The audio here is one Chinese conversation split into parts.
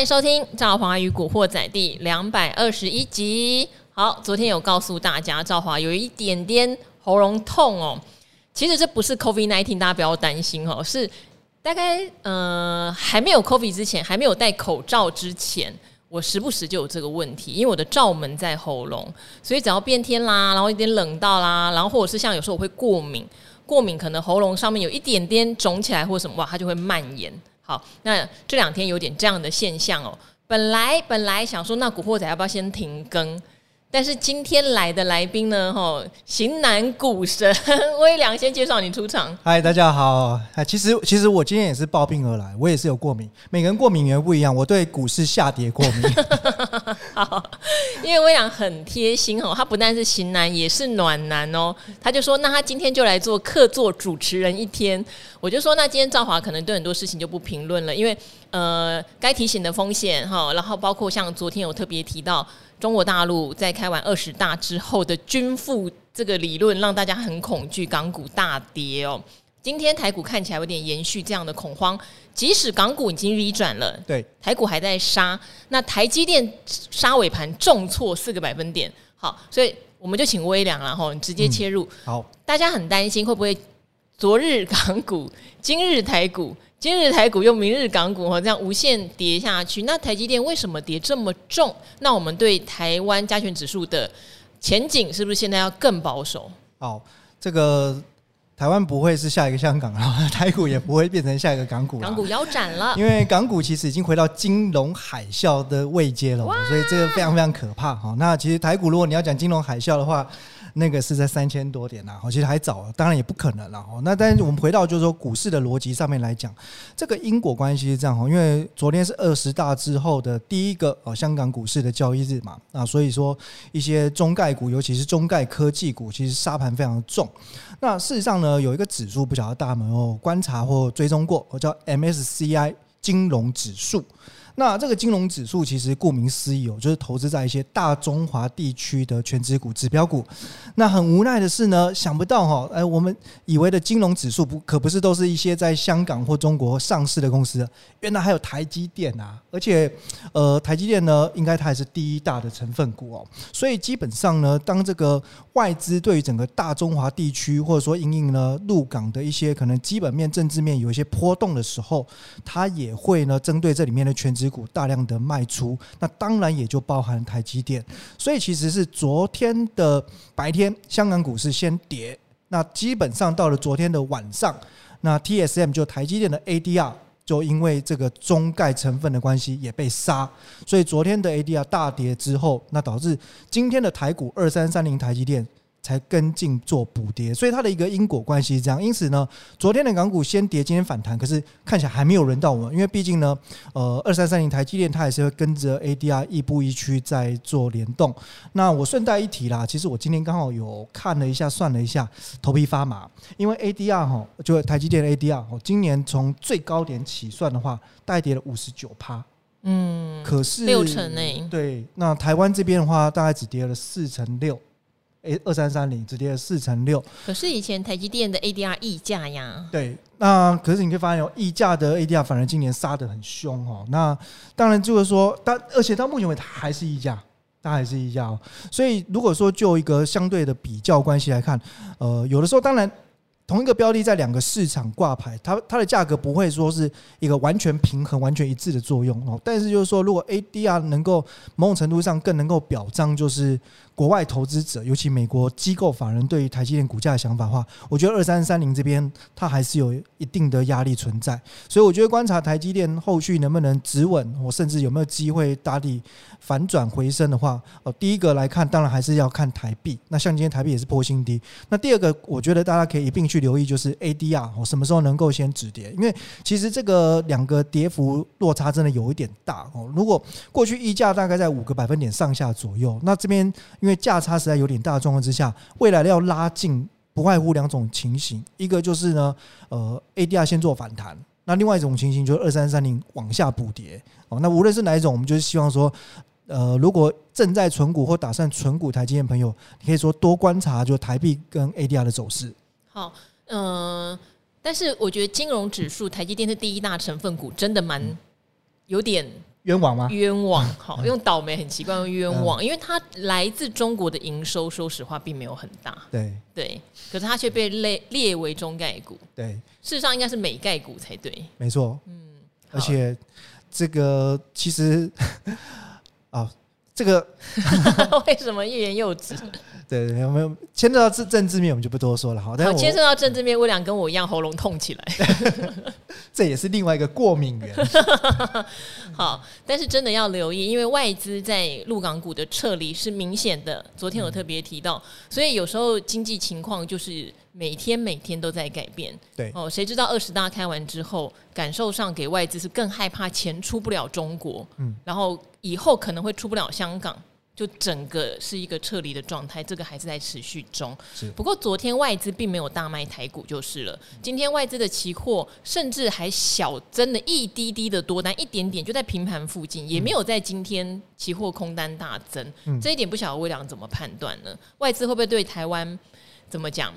欢迎收听《赵华与古惑仔》第两百二十一集。好，昨天有告诉大家，赵华有一点点喉咙痛哦。其实这不是 COVID-19，大家不要担心哦。是大概呃还没有 COVID 之前，还没有戴口罩之前，我时不时就有这个问题，因为我的罩门在喉咙，所以只要变天啦，然后有点冷到啦，然后或者是像有时候我会过敏，过敏可能喉咙上面有一点点肿起来或什么哇，它就会蔓延。好，那这两天有点这样的现象哦。本来本来想说，那古惑仔要不要先停更？但是今天来的来宾呢，吼，型男股神威良，先介绍你出场。嗨，大家好。哎，其实其实我今天也是抱病而来，我也是有过敏，每个人过敏源不一样。我对股市下跌过敏。好，因为威良很贴心哦，他不但是型男，也是暖男哦。他就说，那他今天就来做客座主持人一天。我就说，那今天赵华可能对很多事情就不评论了，因为呃，该提醒的风险哈，然后包括像昨天有特别提到。中国大陆在开完二十大之后的均富这个理论，让大家很恐惧，港股大跌哦。今天台股看起来有点延续这样的恐慌，即使港股已经 V 转了，对，台股还在杀。那台积电杀尾盘重挫四个百分点，好，所以我们就请微良了哈，你直接切入。嗯、好，大家很担心会不会昨日港股，今日台股。今日台股又明日港股哈，这样无限跌下去，那台积电为什么跌这么重？那我们对台湾加权指数的前景是不是现在要更保守？哦，这个台湾不会是下一个香港，然 后台股也不会变成下一个港股，港股腰斩了，因为港股其实已经回到金融海啸的位阶了，所以这个非常非常可怕哈。那其实台股如果你要讲金融海啸的话，那个是在三千多点呐，我其实还早，当然也不可能了哦。那但是我们回到就是说股市的逻辑上面来讲，这个因果关系是这样哦，因为昨天是二十大之后的第一个哦香港股市的交易日嘛，啊，所以说一些中概股，尤其是中概科技股，其实杀盘非常重。那事实上呢，有一个指数不晓得大家有没有观察或追踪过，我叫 MSCI 金融指数。那这个金融指数其实顾名思义哦，就是投资在一些大中华地区的全职股、指标股。那很无奈的是呢，想不到哈，哎，我们以为的金融指数不可不是都是一些在香港或中国上市的公司，原来还有台积电啊！而且，呃，台积电呢，应该它也是第一大的成分股哦。所以基本上呢，当这个外资对于整个大中华地区或者说因应呢入港的一些可能基本面、政治面有一些波动的时候，它也会呢针对这里面的全职股大量的卖出，那当然也就包含台积电，所以其实是昨天的白天，香港股市先跌，那基本上到了昨天的晚上，那 TSM 就台积电的 ADR 就因为这个中概成分的关系也被杀，所以昨天的 ADR 大跌之后，那导致今天的台股二三三零台积电。才跟进做补跌，所以它的一个因果关系是这样。因此呢，昨天的港股先跌，今天反弹，可是看起来还没有轮到我们，因为毕竟呢，呃，二三三零台积电它也是会跟着 ADR 一步一趋在做联动。那我顺带一提啦，其实我今天刚好有看了一下，算了一下，头皮发麻，因为 ADR 哈，就台积电的 ADR，今年从最高点起算的话，大概跌了五十九趴，嗯，可是六成呢？对，那台湾这边的话，大概只跌了四成六。诶，二三三零直跌了四成六。可是以前台积电的 ADR 溢价呀，对，那可是你可以发现哦，溢价的 ADR 反而今年杀得很凶哦。那当然就是说，但而且到目前为止还是溢价，它还是溢价哦。所以如果说就一个相对的比较关系来看，呃，有的时候当然。同一个标的在两个市场挂牌，它它的价格不会说是一个完全平衡、完全一致的作用哦。但是就是说，如果 ADR 能够某种程度上更能够表彰，就是国外投资者，尤其美国机构法人对于台积电股价的想法的话，我觉得二三三零这边它还是有一定的压力存在。所以我觉得观察台积电后续能不能止稳，或甚至有没有机会打底反转回升的话，呃，第一个来看，当然还是要看台币。那像今天台币也是破新低。那第二个，我觉得大家可以一并去。留意就是 ADR 哦，什么时候能够先止跌？因为其实这个两个跌幅落差真的有一点大哦。如果过去溢价大概在五个百分点上下左右，那这边因为价差实在有点大的状况之下，未来要拉近不外乎两种情形，一个就是呢，呃，ADR 先做反弹，那另外一种情形就是二三三零往下补跌哦。那无论是哪一种，我们就是希望说，呃，如果正在存股或打算存股台积电的朋友，你可以说多观察就台币跟 ADR 的走势。好。嗯，但是我觉得金融指数台积电是第一大成分股，真的蛮有点冤枉吗？冤枉，好，用倒霉很奇怪，用冤枉，因为它来自中国的营收，说实话并没有很大。对对，可是它却被列列为中概股。对，事实上应该是美概股才对。没错，嗯，而且这个其实 啊，这个 为什么欲言又止？对对，有没有牵扯到政政治面，我们就不多说了。好，牵涉到政治面，微良跟我一样喉咙痛起来，这也是另外一个过敏源。好，但是真的要留意，因为外资在陆港股的撤离是明显的。昨天有特别提到，所以有时候经济情况就是每天每天都在改变。对哦，谁知道二十大开完之后，感受上给外资是更害怕钱出不了中国，嗯，然后以后可能会出不了香港。就整个是一个撤离的状态，这个还是在持续中。是，不过昨天外资并没有大卖台股就是了。今天外资的期货甚至还小增了一滴滴的多单，一点点就在平盘附近，也没有在今天期货空单大增。嗯，这一点不晓得微良怎么判断呢？外资会不会对台湾怎么讲？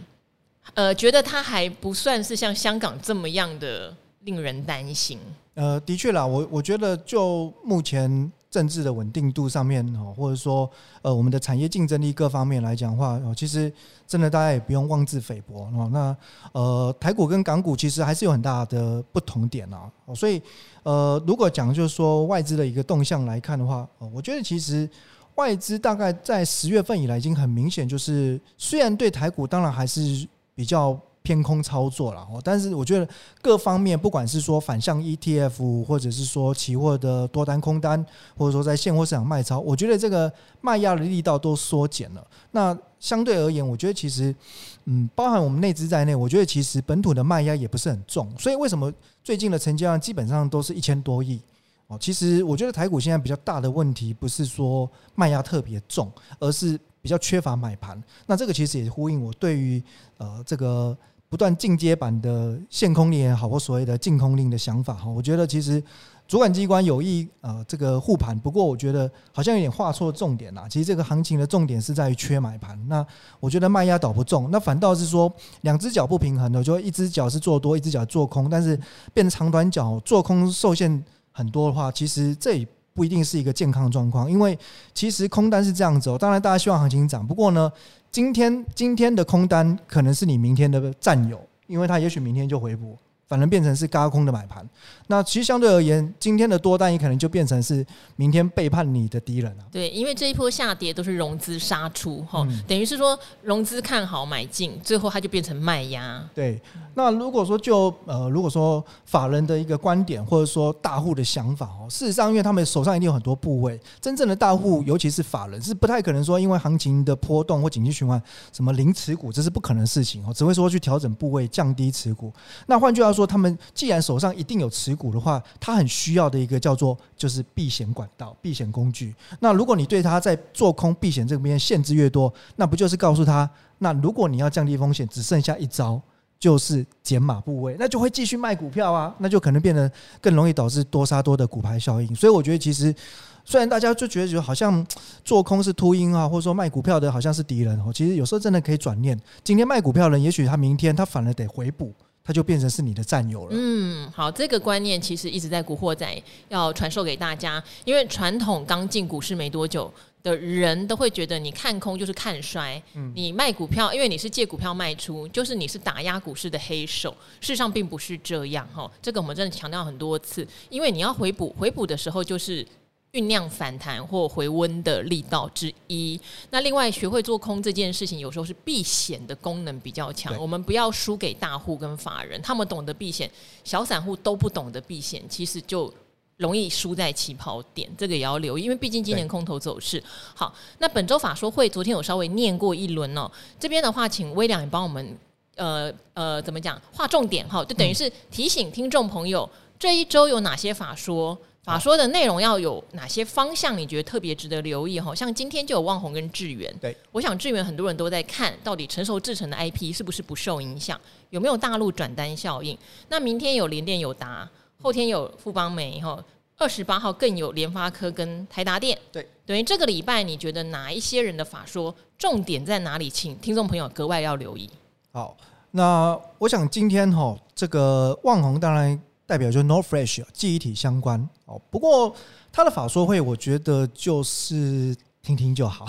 呃，觉得它还不算是像香港这么样的令人担心。呃，的确啦，我我觉得就目前。政治的稳定度上面哦，或者说呃，我们的产业竞争力各方面来讲的话哦，其实真的大家也不用妄自菲薄哦。那呃，台股跟港股其实还是有很大的不同点啊。所以呃，如果讲就是说外资的一个动向来看的话，我觉得其实外资大概在十月份以来已经很明显，就是虽然对台股当然还是比较。偏空操作了哦，但是我觉得各方面，不管是说反向 ETF，或者是说期货的多单空单，或者说在现货市场卖超，我觉得这个卖压的力道都缩减了。那相对而言，我觉得其实，嗯，包含我们内资在内，我觉得其实本土的卖压也不是很重。所以为什么最近的成交量基本上都是一千多亿？哦，其实我觉得台股现在比较大的问题不是说卖压特别重，而是比较缺乏买盘。那这个其实也呼应我对于呃这个。不断进阶版的限空令也好，或所谓的禁空令的想法哈，我觉得其实主管机关有意呃这个护盘，不过我觉得好像有点画错重点啦。其实这个行情的重点是在于缺买盘，那我觉得卖压倒不重，那反倒是说两只脚不平衡的，就一只脚是做多，一只脚做空，但是变长短脚做空受限很多的话，其实这不一定是一个健康状况，因为其实空单是这样子哦，当然大家希望行情涨，不过呢。今天今天的空单可能是你明天的战友，因为他也许明天就回补。反而变成是高空的买盘，那其实相对而言，今天的多单也可能就变成是明天背叛你的敌人了。对，因为这一波下跌都是融资杀出哈，嗯、等于是说融资看好买进，最后它就变成卖压。对，那如果说就呃，如果说法人的一个观点，或者说大户的想法哦，事实上，因为他们手上一定有很多部位，真正的大户，尤其是法人，是不太可能说因为行情的波动或景气循环，什么零持股，这是不可能的事情哦，只会说去调整部位，降低持股。那换句话说。他们既然手上一定有持股的话，他很需要的一个叫做就是避险管道、避险工具。那如果你对他在做空避险这边限制越多，那不就是告诉他，那如果你要降低风险，只剩下一招，就是减码部位，那就会继续卖股票啊，那就可能变得更容易导致多杀多的骨牌效应。所以我觉得，其实虽然大家就觉得就好像做空是秃鹰啊，或者说卖股票的好像是敌人哦，其实有时候真的可以转念，今天卖股票的人，也许他明天他反而得回补。它就变成是你的战友了。嗯，好，这个观念其实一直在古惑仔要传授给大家，因为传统刚进股市没多久的人都会觉得，你看空就是看衰，嗯，你卖股票，因为你是借股票卖出，就是你是打压股市的黑手。事实上并不是这样，哈，这个我们真的强调很多次，因为你要回补，回补的时候就是。酝酿反弹或回温的力道之一。那另外，学会做空这件事情，有时候是避险的功能比较强。我们不要输给大户跟法人，他们懂得避险，小散户都不懂得避险，其实就容易输在起跑点。这个也要留意，因为毕竟今年空头走势。好，那本周法说会昨天有稍微念过一轮哦。这边的话，请微良也帮我们，呃呃，怎么讲？划重点哈，就等于是提醒听众朋友，这一周有哪些法说。法说的内容要有哪些方向？你觉得特别值得留意？哈，像今天就有旺宏跟智源。对，我想智源很多人都在看到底成熟制成的 IP 是不是不受影响，有没有大陆转单效应？那明天有联电有达，后天有富邦媒，哈，二十八号更有联发科跟台达电。对，等于这个礼拜你觉得哪一些人的法说重点在哪里？请听众朋友格外要留意。好，那我想今天哈，这个旺宏当然。代表就 no fresh 记忆体相关哦。不过他的法说会，我觉得就是。听听就好，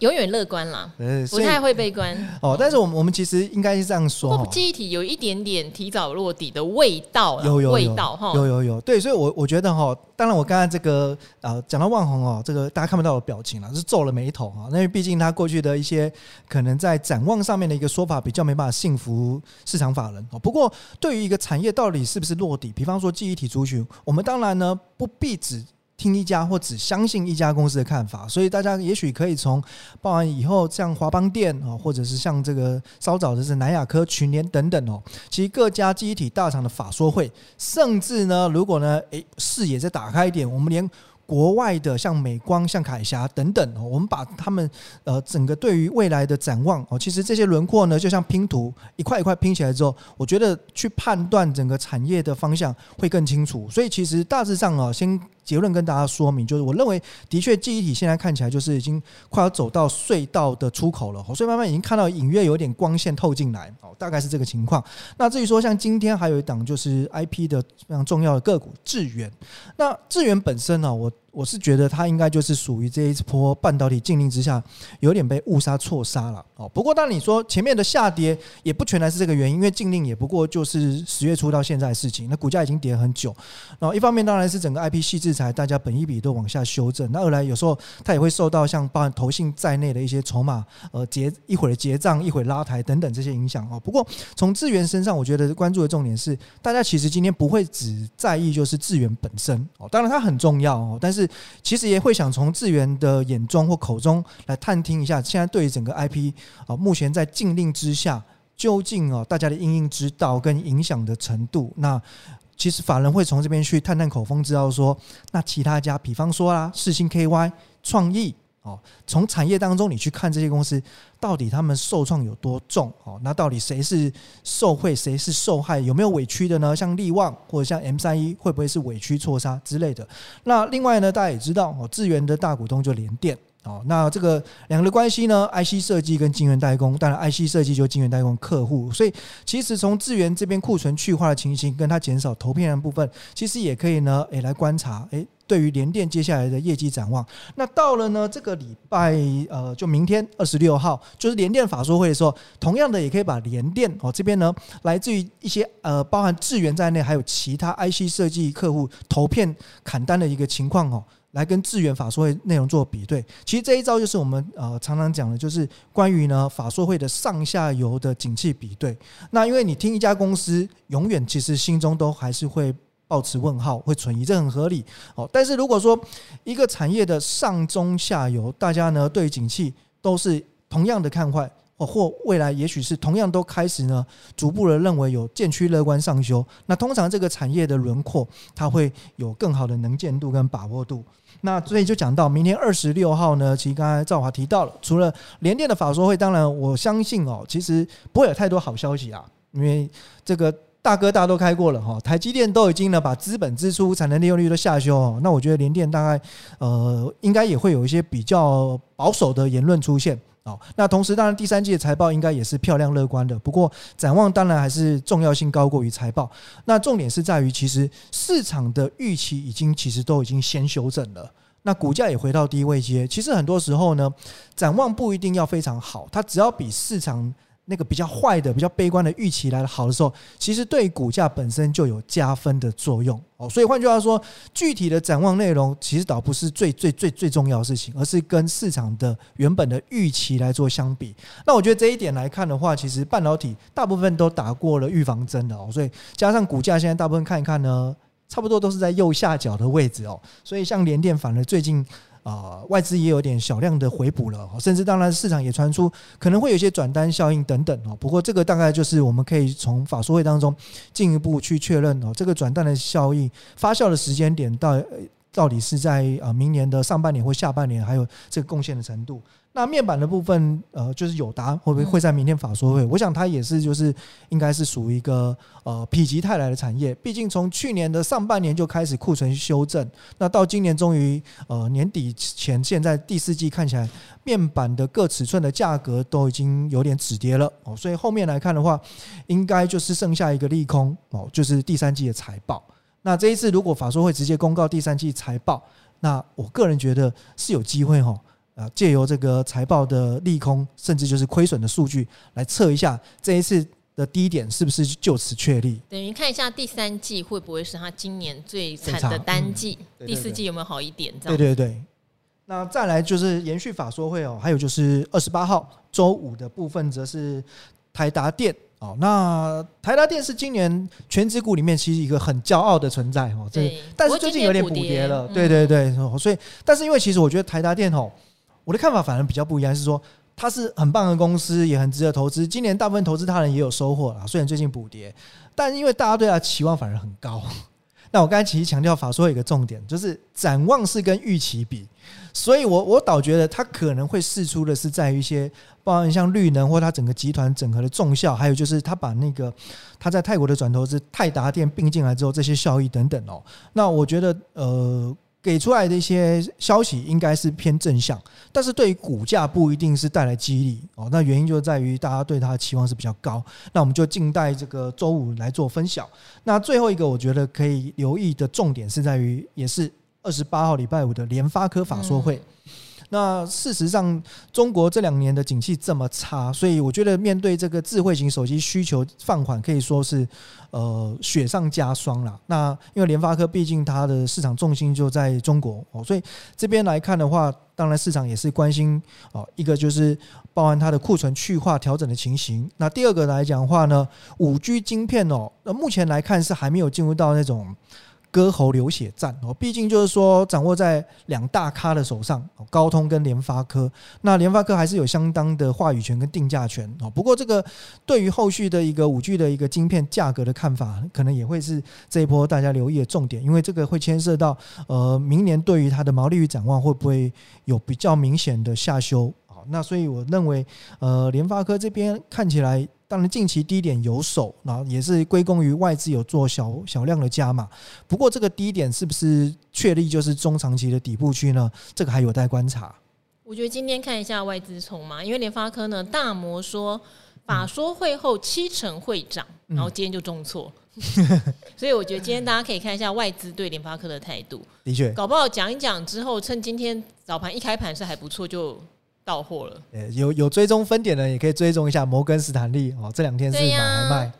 永远乐观啦，不太会悲观哦。但是我们我们其实应该是这样说，记忆体有一点点提早落底的味道，有有味道哈，有有有。对，所以我我觉得哈，当然我刚才这个啊讲到旺宏哦，这个大家看不到的表情了，是皱了眉头啊。因为毕竟他过去的一些可能在展望上面的一个说法比较没办法信服市场法人哦。不过对于一个产业到底是不是落底，比方说记忆体族群，我们当然呢不必只。听一家或只相信一家公司的看法，所以大家也许可以从报完以后像华邦电啊，或者是像这个稍早的是南亚科、群联等等哦，其实各家记忆体大厂的法说会，甚至呢，如果呢，诶视野再打开一点，我们连。国外的像美光、像凯霞等等哦，我们把他们呃整个对于未来的展望哦，其实这些轮廓呢，就像拼图一块一块拼起来之后，我觉得去判断整个产业的方向会更清楚。所以其实大致上啊，先结论跟大家说明，就是我认为的确记忆体现在看起来就是已经快要走到隧道的出口了，所以慢慢已经看到隐约有点光线透进来哦，大概是这个情况。那至于说像今天还有一档就是 IP 的非常重要的个股智远，那智远本身呢，我。我是觉得它应该就是属于这一波半导体禁令之下，有点被误杀错杀了哦。不过，当你说前面的下跌也不全然是这个原因，因为禁令也不过就是十月初到现在的事情，那股价已经跌很久。然后一方面当然是整个 IP 矽智财，大家本一比都往下修正。那二来有时候它也会受到像包含投信在内的一些筹码呃结一会儿结账一会儿拉抬等等这些影响哦。不过从智源身上，我觉得关注的重点是，大家其实今天不会只在意就是智源本身哦，当然它很重要哦，但是。其实也会想从智媛的眼中或口中来探听一下，现在对于整个 IP 啊，目前在禁令之下，究竟啊大家的应应之道跟影响的程度。那其实法人会从这边去探探口风，知道说，那其他家，比方说啦，四星 KY 创意。哦，从产业当中你去看这些公司，到底他们受创有多重？哦，那到底谁是受贿，谁是受害？有没有委屈的呢？像力旺或者像 M 三一，会不会是委屈错杀之类的？那另外呢，大家也知道哦，智源的大股东就联电。哦，那这个两个的关系呢？IC 设计跟晶圆代工，当然 IC 设计就是晶圆代工客户，所以其实从智源这边库存去化的情形，跟它减少投片的部分，其实也可以呢，诶来观察，诶对于联电接下来的业绩展望。那到了呢这个礼拜，呃，就明天二十六号，就是联电法说会的时候，同样的也可以把联电哦这边呢，来自于一些呃包含智源在内，还有其他 IC 设计客户投片砍单的一个情况哦。来跟智原法说会内容做比对，其实这一招就是我们呃常常讲的，就是关于呢法说会的上下游的景气比对。那因为你听一家公司，永远其实心中都还是会抱持问号，会存疑，这很合理哦。但是如果说一个产业的上中下游，大家呢对景气都是同样的看坏。哦，或未来也许是同样都开始呢，逐步的认为有渐趋乐观上修。那通常这个产业的轮廓，它会有更好的能见度跟把握度。那所以就讲到明天二十六号呢，其实刚才赵华提到了，除了联电的法说会，当然我相信哦，其实不会有太多好消息啊，因为这个大哥大都开过了哈，台积电都已经呢把资本支出、产能利用率都下修。那我觉得联电大概呃，应该也会有一些比较保守的言论出现。好，那同时当然第三季的财报应该也是漂亮乐观的，不过展望当然还是重要性高过于财报。那重点是在于，其实市场的预期已经其实都已经先修正了，那股价也回到低位阶。其实很多时候呢，展望不一定要非常好，它只要比市场。那个比较坏的、比较悲观的预期来的好的时候，其实对股价本身就有加分的作用哦。所以换句话说，具体的展望内容其实倒不是最最最最重要的事情，而是跟市场的原本的预期来做相比。那我觉得这一点来看的话，其实半导体大部分都打过了预防针的哦。所以加上股价现在大部分看一看呢，差不多都是在右下角的位置哦。所以像联电反而最近。啊，外资也有点小量的回补了，甚至当然市场也传出可能会有一些转单效应等等哦。不过这个大概就是我们可以从法说会当中进一步去确认哦，这个转单的效应发酵的时间点到到底是在啊明年的上半年或下半年，还有这个贡献的程度。那面板的部分，呃，就是友达会不会会在明天法说会？我想它也是，就是应该是属于一个呃否极泰来的产业。毕竟从去年的上半年就开始库存修正，那到今年终于呃年底前，现在第四季看起来面板的各尺寸的价格都已经有点止跌了哦。所以后面来看的话，应该就是剩下一个利空哦，就是第三季的财报。那这一次如果法说会直接公告第三季财报，那我个人觉得是有机会哈，啊，借由这个财报的利空，甚至就是亏损的数据来测一下这一次的低点是不是就此确立。等于看一下第三季会不会是他今年最惨的单季，嗯、第四季有没有好一点？这样。对对对。那再来就是延续法说会哦，还有就是二十八号周五的部分，则是台达电哦。那台达电是今年权值股里面其实一个很骄傲的存在哦。这。但是最近有点补跌了。对对对。所以，但是因为其实我觉得台达电哦，我的看法反而比较不一样，是说它是很棒的公司，也很值得投资。今年大部分投资他人也有收获啦，虽然最近补跌，但因为大家对它期望反而很高。那我刚才其实强调法说有一个重点，就是展望是跟预期比。所以我，我倒觉得它可能会试出的是在于一些，包含像绿能或它整个集团整合的重效，还有就是它把那个它在泰国的转投资泰达电并进来之后，这些效益等等哦。那我觉得，呃，给出来的一些消息应该是偏正向，但是对于股价不一定是带来激励哦。那原因就在于大家对它的期望是比较高。那我们就静待这个周五来做分晓。那最后一个，我觉得可以留意的重点是在于，也是。二十八号礼拜五的联发科法说会，那事实上中国这两年的景气这么差，所以我觉得面对这个智慧型手机需求放缓，可以说是呃雪上加霜了。那因为联发科毕竟它的市场重心就在中国哦，所以这边来看的话，当然市场也是关心哦，一个就是包含它的库存去化调整的情形。那第二个来讲的话呢，五 G 晶片哦，那目前来看是还没有进入到那种。割喉流血战哦，毕竟就是说掌握在两大咖的手上，高通跟联发科。那联发科还是有相当的话语权跟定价权哦。不过这个对于后续的一个五 G 的一个晶片价格的看法，可能也会是这一波大家留意的重点，因为这个会牵涉到呃明年对于它的毛利率展望会不会有比较明显的下修。好，那所以我认为呃联发科这边看起来。当然，近期低点有守，那也是归功于外资有做小小量的加码。不过，这个低点是不是确立就是中长期的底部区呢？这个还有待观察。我觉得今天看一下外资筹码，因为联发科呢，大摩说法说会后七成会涨，然后今天就重挫，嗯、所以我觉得今天大家可以看一下外资对联发科的态度。的确，搞不好讲一讲之后，趁今天早盘一开盘是还不错就。到货了，有有追踪分点的，也可以追踪一下摩根斯坦利哦。这两天是买还卖。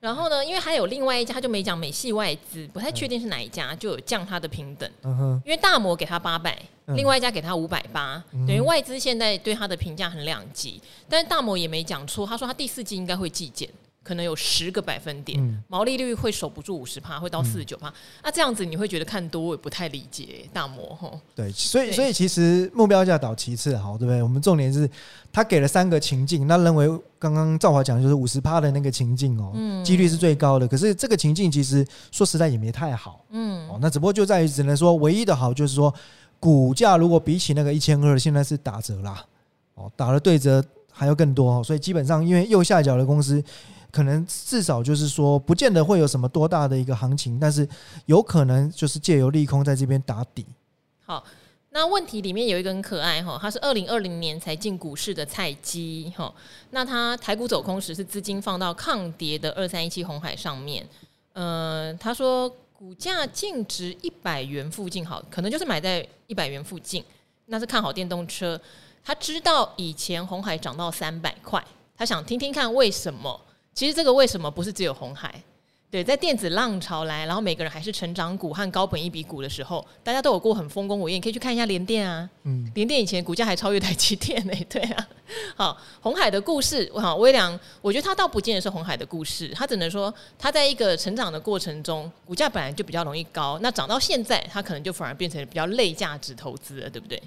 然后呢，因为还有另外一家，他就没讲美系外资，不太确定是哪一家，就有降它的平等。嗯哼，因为大摩给他八百，另外一家给他五百八，等于外资现在对他的评价很两极。但是大摩也没讲错，他说他第四季应该会季减。可能有十个百分点，嗯、毛利率会守不住五十趴，会到四十九趴。那、这样子你会觉得看多，我也不太理解大摩吼。对，所以所以其实目标价倒其次好，对不对？我们重点是他给了三个情境，那认为刚刚赵华讲的就是五十趴的那个情境哦，嗯，几率是最高的。可是这个情境其实说实在也没太好，嗯，哦，那只不过就在于只能说唯一的好就是说股价如果比起那个一千二，现在是打折啦，哦，打了对折还要更多，所以基本上因为右下角的公司。可能至少就是说，不见得会有什么多大的一个行情，但是有可能就是借由利空在这边打底。好，那问题里面有一个很可爱哈，他是二零二零年才进股市的菜鸡哈，那他台股走空时是资金放到抗跌的二三一七红海上面，呃，他说股价净值一百元附近好，可能就是买在一百元附近，那是看好电动车。他知道以前红海涨到三百块，他想听听看为什么。其实这个为什么不是只有红海？对，在电子浪潮来，然后每个人还是成长股和高本一比股的时候，大家都有过很丰功伟业。你可以去看一下联电啊，嗯，联电以前股价还超越台积电呢。对啊，好，红海的故事，好，微良，我觉得他倒不见得是红海的故事，他只能说他在一个成长的过程中，股价本来就比较容易高，那涨到现在，它可能就反而变成比较类价值投资了，对不对？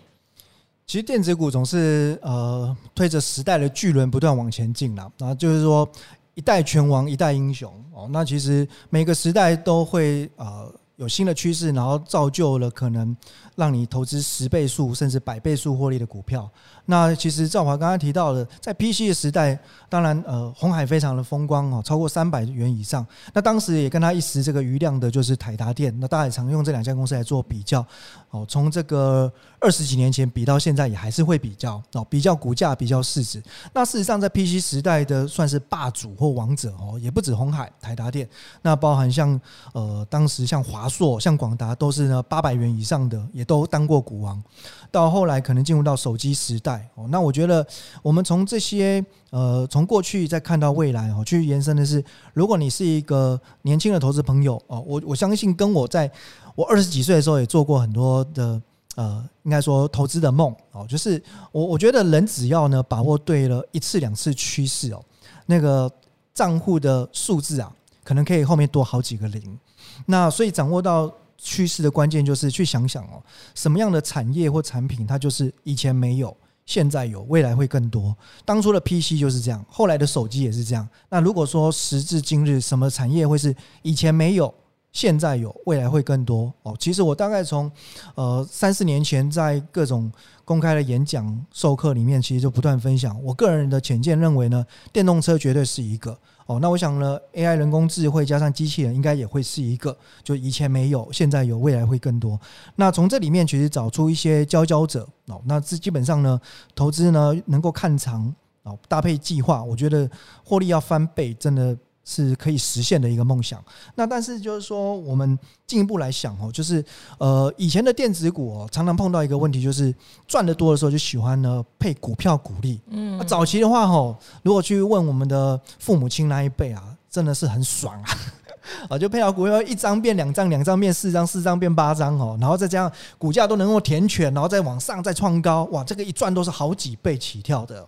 其实电子股总是呃推着时代的巨轮不断往前进了，然后就是说。一代拳王，一代英雄哦。那其实每个时代都会呃有新的趋势，然后造就了可能让你投资十倍数甚至百倍数获利的股票。那其实赵华刚刚提到的，在 PC 的时代，当然呃红海非常的风光哦，超过三百元以上。那当时也跟他一时这个余量的就是台达电，那大家也常用这两家公司来做比较哦。从这个二十几年前比到现在，也还是会比较哦，比较股价，比较市值。那事实上，在 PC 时代的算是霸主或王者哦，也不止红海、台达电，那包含像呃当时像华硕、像广达都是呢八百元以上的，也都当过股王。到后来可能进入到手机时代哦。那我觉得我们从这些呃，从过去再看到未来哦，去延伸的是，如果你是一个年轻的投资朋友哦，我我相信跟我在我二十几岁的时候也做过很多的呃，应该说投资的梦哦，就是我我觉得人只要呢把握对了一次两次趋势哦，那个账户的数字啊，可能可以后面多好几个零。那所以掌握到趋势的关键就是去想想哦，什么样的产业或产品它就是以前没有，现在有，未来会更多。当初的 PC 就是这样，后来的手机也是这样。那如果说时至今日，什么产业会是以前没有，现在有，未来会更多？哦，其实我大概从呃三四年前在各种公开的演讲、授课里面，其实就不断分享。我个人的浅见认为呢，电动车绝对是一个。哦，那我想呢，AI 人工智慧加上机器人，应该也会是一个，就以前没有，现在有，未来会更多。那从这里面其实找出一些佼佼者哦，那这基本上呢，投资呢能够看长哦，搭配计划，我觉得获利要翻倍，真的。是可以实现的一个梦想。那但是就是说，我们进一步来想哦，就是呃，以前的电子股哦，常常碰到一个问题，就是赚得多的时候就喜欢呢配股票股利。嗯，早期的话哦，如果去问我们的父母亲那一辈啊，真的是很爽啊。啊，就配好股票，一张变两张，两张变四张，四张变八张哦，然后再这样股价都能够填权，然后再往上再创高，哇，这个一赚都是好几倍起跳的。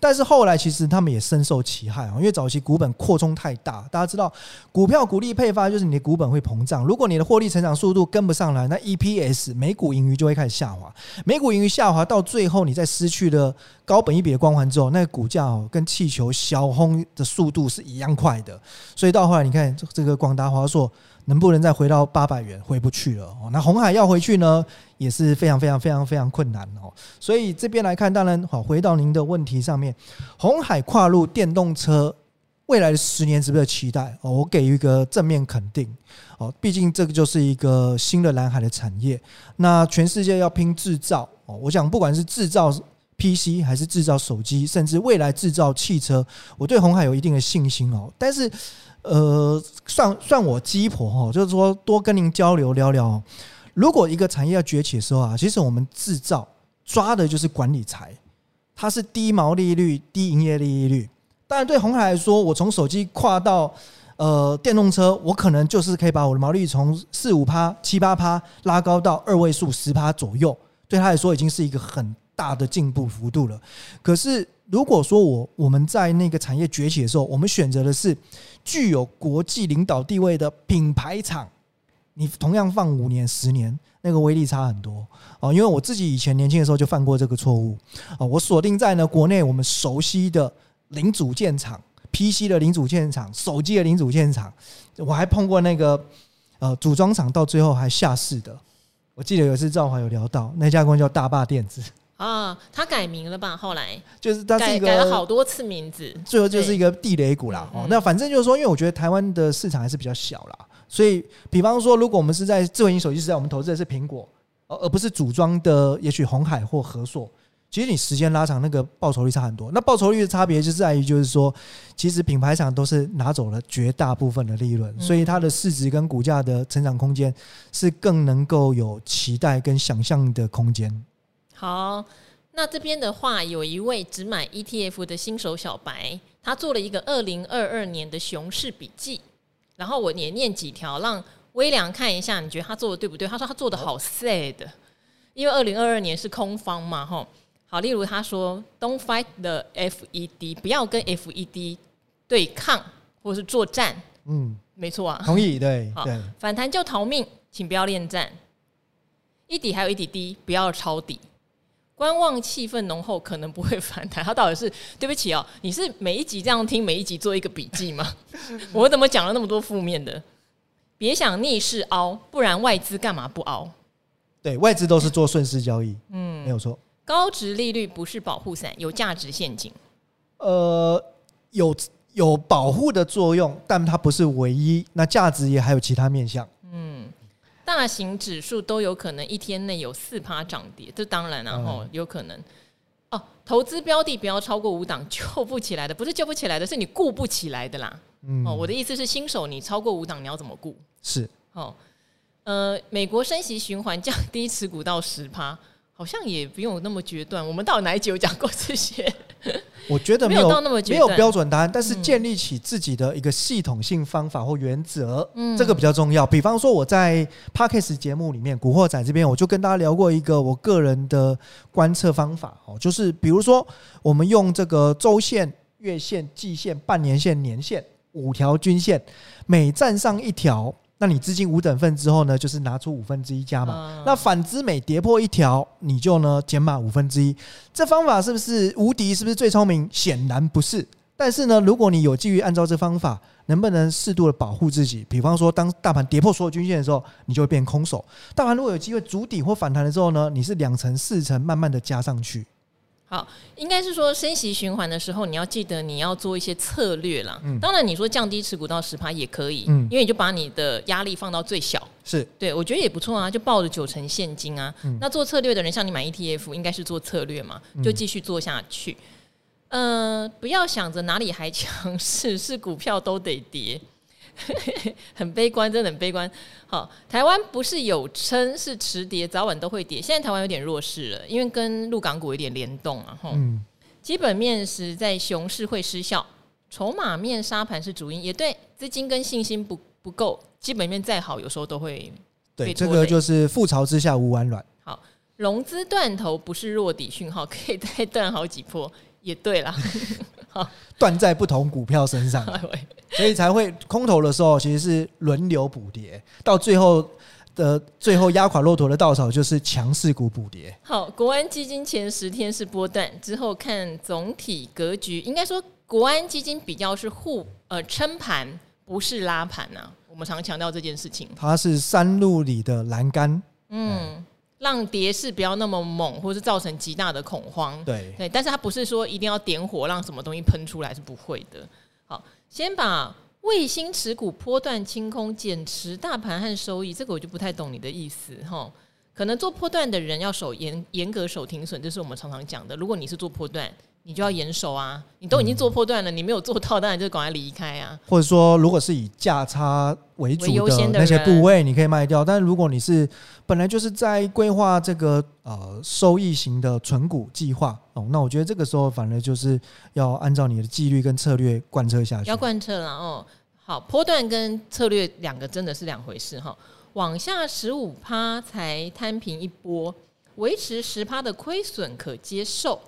但是后来其实他们也深受其害啊，因为早期股本扩充太大，大家知道股票股利配发就是你的股本会膨胀，如果你的获利成长速度跟不上来，那 EPS 每股盈余就会开始下滑，每股盈余下滑到最后，你在失去了高本益比的光环之后，那个股价哦跟气球小轰的速度是一样快的，所以到后来你看这个广达、华硕。能不能再回到八百元？回不去了哦。那红海要回去呢，也是非常非常非常非常困难哦。所以这边来看，当然好，回到您的问题上面，红海跨入电动车未来的十年值不值得期待哦？我给予一个正面肯定哦。毕竟这个就是一个新的蓝海的产业。那全世界要拼制造哦，我想不管是制造 PC 还是制造手机，甚至未来制造汽车，我对红海有一定的信心哦。但是。呃，算算我鸡婆哈，就是说多跟您交流聊聊。如果一个产业要崛起的时候啊，其实我们制造抓的就是管理财，它是低毛利率、低营业利率。当然，对鸿海来说，我从手机跨到呃电动车，我可能就是可以把我的毛利从四五趴、七八趴拉高到二位数十趴左右，对他来说已经是一个很大的进步幅度了。可是，如果说我我们在那个产业崛起的时候，我们选择的是具有国际领导地位的品牌厂，你同样放五年、十年，那个威力差很多哦。因为我自己以前年轻的时候就犯过这个错误啊。我锁定在呢国内我们熟悉的零组件厂，PC 的零组件厂，手机的零组件厂，我还碰过那个呃组装厂，到最后还下市的。我记得有一次赵华有聊到那家公司叫大坝电子。啊，他改名了吧？后来就是他是一个改了好多次名字，最后就是一个地雷股啦。哦，那反正就是说，因为我觉得台湾的市场还是比较小啦，所以比方说，如果我们是在智慧型手机时代，我们投资的是苹果，而而不是组装的，也许红海或和硕。其实你时间拉长，那个报酬率差很多。那报酬率的差别就在于，就是说，其实品牌厂都是拿走了绝大部分的利润，所以它的市值跟股价的成长空间是更能够有期待跟想象的空间。好，那这边的话，有一位只买 ETF 的新手小白，他做了一个二零二二年的熊市笔记，然后我也念几条，让微良看一下，你觉得他做的对不对？他说他做的好 sad，因为二零二二年是空方嘛，吼。好，例如他说，Don't fight the FED，不要跟 FED 对抗或是作战。嗯，没错啊，同意，对，好，反弹就逃命，请不要恋战。一底还有一底低，不要抄底。观望气氛浓厚，可能不会反弹。他到底是对不起哦？你是每一集这样听，每一集做一个笔记吗？我怎么讲了那么多负面的？别想逆势凹，不然外资干嘛不凹？对外资都是做顺势交易，嗯，没有错。高值利率不是保护伞，有价值陷阱。呃，有有保护的作用，但它不是唯一。那价值也还有其他面向。大型指数都有可能一天内有四趴涨跌，这当然然后有可能哦。投资标的不要超过五档，救不起来的不是救不起来的，是你顾不起来的啦。哦，我的意思是新手你超过五档你要怎么顾？是哦，呃，美国升息循环降低持股到十趴，好像也不用那么决断。我们到哪一集有讲过这些？我觉得没有，没有到那么，没有标准答案，但是建立起自己的一个系统性方法或原则，嗯，这个比较重要。比方说，我在 Parkes 节目里面，《古惑仔》这边，我就跟大家聊过一个我个人的观测方法哦，就是比如说，我们用这个周线、月线、季线、半年线、年线五条均线，每站上一条。那你资金五等份之后呢，就是拿出五分之一加码。嗯、那反之，每跌破一条，你就呢减码五分之一。这方法是不是无敌？是不是最聪明？显然不是。但是呢，如果你有基于按照这方法，能不能适度的保护自己？比方说，当大盘跌破所有均线的时候，你就会变空手。大盘如果有机会筑底或反弹的时候呢，你是两成四成慢慢的加上去。好，应该是说升息循环的时候，你要记得你要做一些策略啦。嗯，当然你说降低持股到十趴也可以，嗯，因为你就把你的压力放到最小。是，对我觉得也不错啊，就抱着九成现金啊。嗯，那做策略的人，像你买 ETF，应该是做策略嘛，就继续做下去。嗯、呃，不要想着哪里还强势，是股票都得跌。很悲观，真的很悲观。好，台湾不是有称是持跌，早晚都会跌。现在台湾有点弱势了，因为跟陆港股有点联动啊。嗯，基本面是在熊市会失效，筹码面沙盘是主因，也对，资金跟信心不不够，基本面再好，有时候都会对。这个就是覆巢之下无完卵。好，融资断头不是弱底讯号，可以再断好几波，也对啦。好，断在不同股票身上。所以才会空头的时候，其实是轮流补跌，到最后的最后压垮骆驼的稻草就是强势股补跌。好，国安基金前十天是波段，之后看总体格局，应该说国安基金比较是护呃撑盘，不是拉盘呐、啊。我们常强调这件事情，它是山路里的栏杆，嗯，让跌势不要那么猛，或是造成极大的恐慌。对对，但是它不是说一定要点火让什么东西喷出来，是不会的。好。先把卫星持股波段清空，减持大盘和收益，这个我就不太懂你的意思哈。可能做波段的人要守严严格守停损，这是我们常常讲的。如果你是做波段，你就要严守啊！你都已经做破断了，你没有做到，当然就赶快离开啊。或者说，如果是以价差为主的那些部位，你可以卖掉。但是如果你是本来就是在规划这个呃收益型的存股计划哦，那我觉得这个时候反而就是要按照你的纪律跟策略贯彻下去。要贯彻了哦。好，波段跟策略两个真的是两回事哈。往下十五趴才摊平一波，维持十趴的亏损可接受。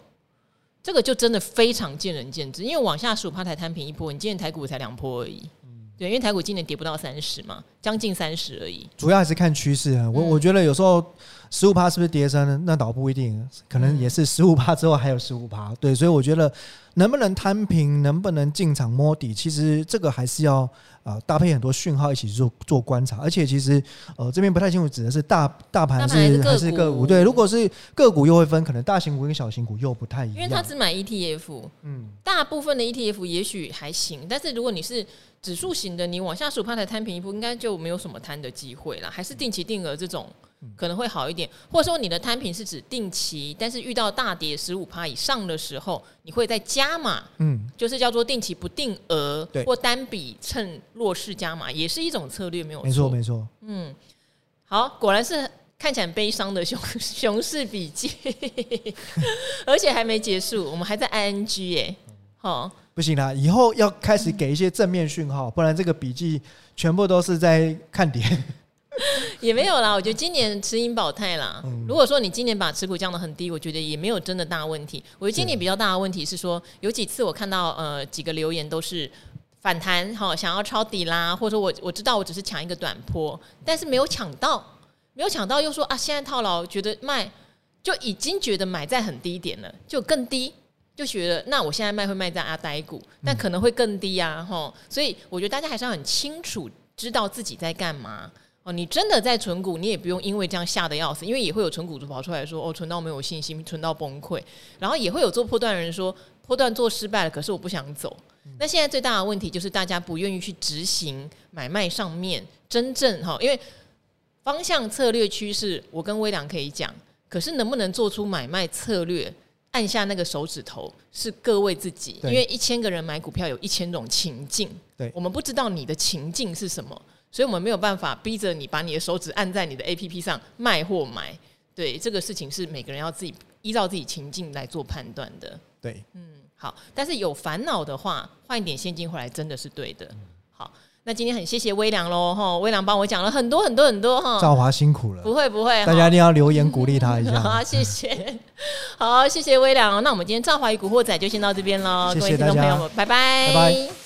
这个就真的非常见仁见智，因为往下十五趴才摊平一波，你今年台股才两波而已，对，因为台股今年跌不到三十嘛，将近三十而已。主要还是看趋势啊，我我觉得有时候十五趴是不是跌升，那倒不一定，可能也是十五趴之后还有十五趴，对，所以我觉得能不能摊平，能不能进场摸底，其实这个还是要。啊，搭配很多讯号一起做做观察，而且其实呃这边不太清楚指的是大大盘是还是个股？对，如果是个股又会分，可能大型股跟小型股又不太一样。因为他只买 ETF，嗯，大部分的 ETF 也许还行，但是如果你是指数型的，你往下数趴才摊平一步，应该就没有什么摊的机会了，还是定期定额这种。可能会好一点，或者说你的摊平是指定期，但是遇到大跌十五趴以上的时候，你会再加码，嗯，就是叫做定期不定额，对，或单笔趁弱势加码，也是一种策略，没有错，没错，没错，嗯，好，果然是看起来很悲伤的熊熊市笔记，而且还没结束，我们还在 ing 耶，好，不行啦，以后要开始给一些正面讯号，不然这个笔记全部都是在看跌。也没有啦，我觉得今年持盈保泰啦。如果说你今年把持股降得很低，我觉得也没有真的大问题。我觉得今年比较大的问题是说，有几次我看到呃几个留言都是反弹，好想要抄底啦，或者说我我知道我只是抢一个短波，但是没有抢到，没有抢到又说啊现在套牢，觉得卖就已经觉得买在很低点了，就更低，就觉得那我现在卖会卖在阿呆股，但可能会更低啊，吼。所以我觉得大家还是要很清楚知道自己在干嘛。哦，你真的在存股，你也不用因为这样吓得要死，因为也会有存股族跑出来说，哦，存到没有信心，存到崩溃，然后也会有做破段的人说，破段做失败了，可是我不想走。那现在最大的问题就是大家不愿意去执行买卖上面真正哈，因为方向策略趋势，我跟微良可以讲，可是能不能做出买卖策略，按下那个手指头是各位自己，因为一千个人买股票有一千种情境，对，我们不知道你的情境是什么。所以我们没有办法逼着你把你的手指按在你的 APP 上卖或买。对，这个事情是每个人要自己依照自己情境来做判断的。对，嗯，好。但是有烦恼的话，换一点现金回来真的是对的。好，那今天很谢谢微良喽，哈，微良帮我讲了很多很多很多哈。赵华辛苦了，不会不会，大家一定要留言鼓励他一下。好，谢谢，好，谢谢微良。那我们今天赵华与古惑仔就先到这边喽，各位听众朋友们，拜拜，拜拜。